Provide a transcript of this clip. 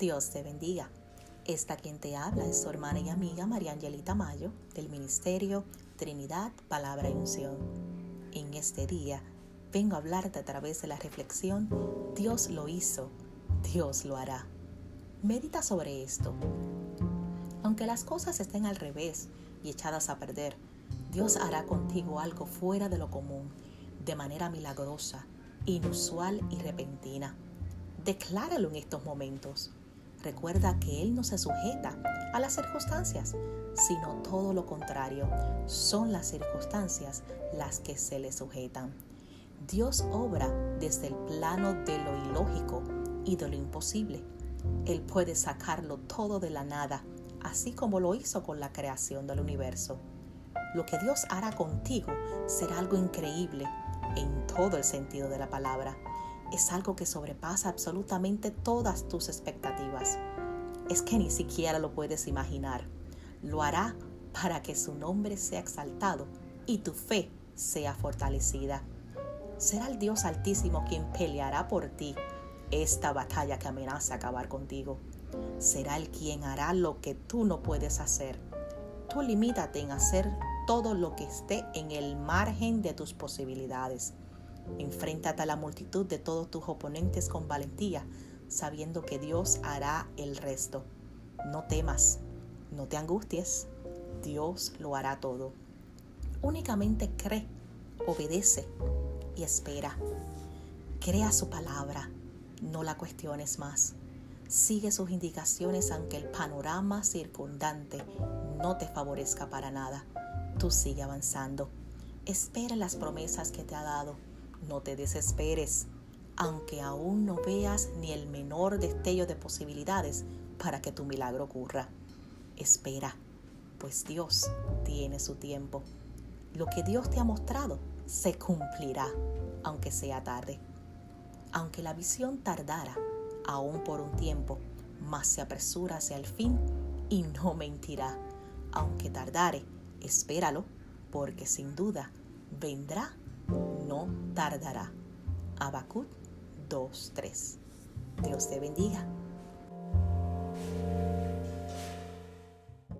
Dios te bendiga. Esta quien te habla es su hermana y amiga María Angelita Mayo del Ministerio Trinidad, Palabra y Unción. En este día vengo a hablarte a través de la reflexión Dios lo hizo, Dios lo hará. Medita sobre esto. Aunque las cosas estén al revés y echadas a perder, Dios hará contigo algo fuera de lo común, de manera milagrosa, inusual y repentina. Decláralo en estos momentos. Recuerda que Él no se sujeta a las circunstancias, sino todo lo contrario. Son las circunstancias las que se le sujetan. Dios obra desde el plano de lo ilógico y de lo imposible. Él puede sacarlo todo de la nada, así como lo hizo con la creación del universo. Lo que Dios hará contigo será algo increíble en todo el sentido de la palabra es algo que sobrepasa absolutamente todas tus expectativas. Es que ni siquiera lo puedes imaginar. Lo hará para que su nombre sea exaltado y tu fe sea fortalecida. Será el Dios Altísimo quien peleará por ti esta batalla que amenaza acabar contigo. Será el quien hará lo que tú no puedes hacer. Tú limítate en hacer todo lo que esté en el margen de tus posibilidades. Enfréntate a la multitud de todos tus oponentes con valentía, sabiendo que Dios hará el resto. No temas, no te angusties, Dios lo hará todo. Únicamente cree, obedece y espera. Crea su palabra, no la cuestiones más. Sigue sus indicaciones aunque el panorama circundante no te favorezca para nada. Tú sigue avanzando. Espera las promesas que te ha dado no te desesperes, aunque aún no veas ni el menor destello de posibilidades para que tu milagro ocurra. Espera, pues Dios tiene su tiempo. Lo que Dios te ha mostrado se cumplirá, aunque sea tarde. Aunque la visión tardara, aún por un tiempo, más se apresura hacia el fin y no mentirá. Aunque tardare, espéralo, porque sin duda vendrá tardará. Habacuc 2.3. Dios te bendiga.